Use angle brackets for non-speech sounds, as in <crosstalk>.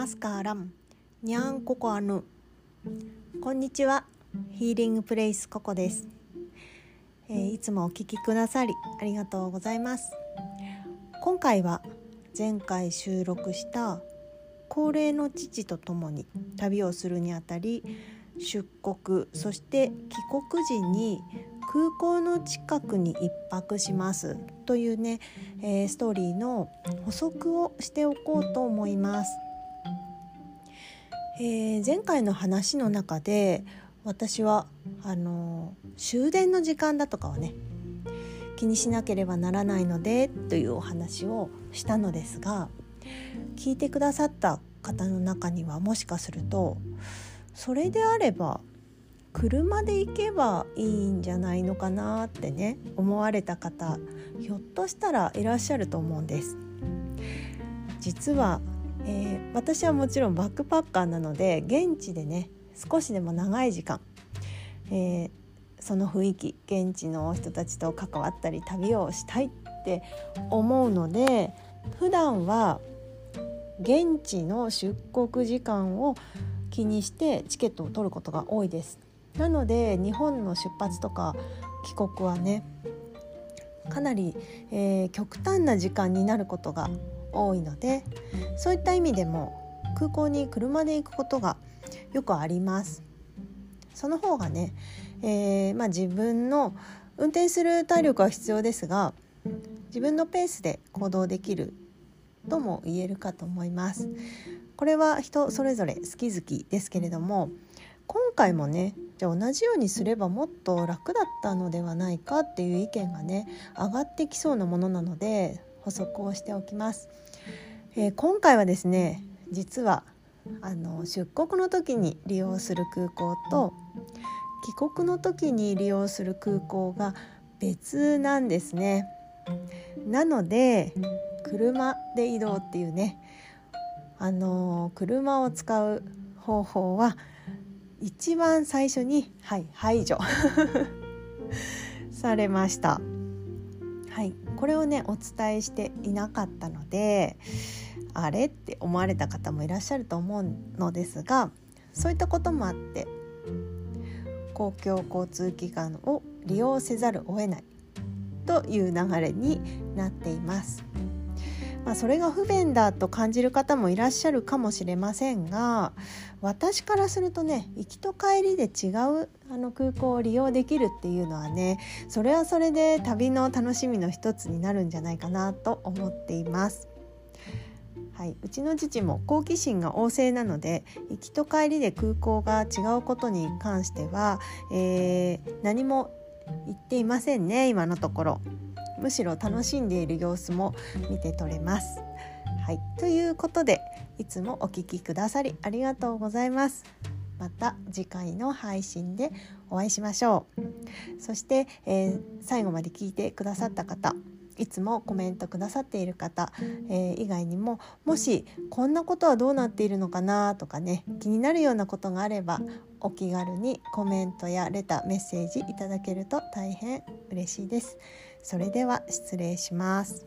マスカーランニャンココアヌ。こんにちは。ヒーリングプレイスココです、えー、いつもお聞きくださりありがとうございます。今回は前回収録した高齢の父と共に旅をするにあたり出国そして帰国時に空港の近くに1泊します。というね、えー、ストーリーの補足をしておこうと思います。えー、前回の話の中で私はあの終電の時間だとかはね気にしなければならないのでというお話をしたのですが聞いてくださった方の中にはもしかするとそれであれば車で行けばいいんじゃないのかなってね思われた方ひょっとしたらいらっしゃると思うんです。実は、えー、私はもちろんバックパッカーなので現地でね少しでも長い時間、えー、その雰囲気現地の人たちと関わったり旅をしたいって思うので普段は現地の出国時間を気にしてチケットを取ることが多いです。なので日本の出発とか帰国はねかなり、えー、極端な時間になることが多いのでそういった意味でも空港に車で行くことがよくあります。その方がね、えー、まあ、自分の運転する体力は必要ですが自分のペースで行動できるとも言えるかと思います。これは人それぞれ好き好きですけれども今回もねじゃあ同じようにすればもっと楽だったのではないかっていう意見がね上がってきそうなものなので補足をしておきます。えー、今回はですね実はあの出国の時に利用する空港と帰国の時に利用する空港が別なんですね。なので車で移動っていうねあの車を使う方法は一番最初に、はい、排除 <laughs> されました。はい、これをねお伝えしていなかったのであれ？って思われた方もいらっしゃると思うのですがそういったこともあって公共交通機関を利用せざるを得ないという流れになっています。まあ、それが不便だと感じる方もいらっしゃるかもしれませんが私からするとね行きと帰りで違うあの空港を利用できるっていうのはねそれはそれで旅の楽しみの一つになるんじゃないかなと思っています。はい、うちの父も好奇心が旺盛なので行きと帰りで空港が違うことに関しては、えー、何も言っていませんね今のところ。むしろ楽しんでいる様子も見て取れます。はい、ということでいつもお聴きくださりありがとうございます。また次回の配信でお会いしましょう。そして、えー、最後まで聞いてくださった方いつもコメントくださっている方、えー、以外にももしこんなことはどうなっているのかなとかね気になるようなことがあればお気軽にコメントやレターメッセージいただけると大変嬉しいです。それでは失礼します。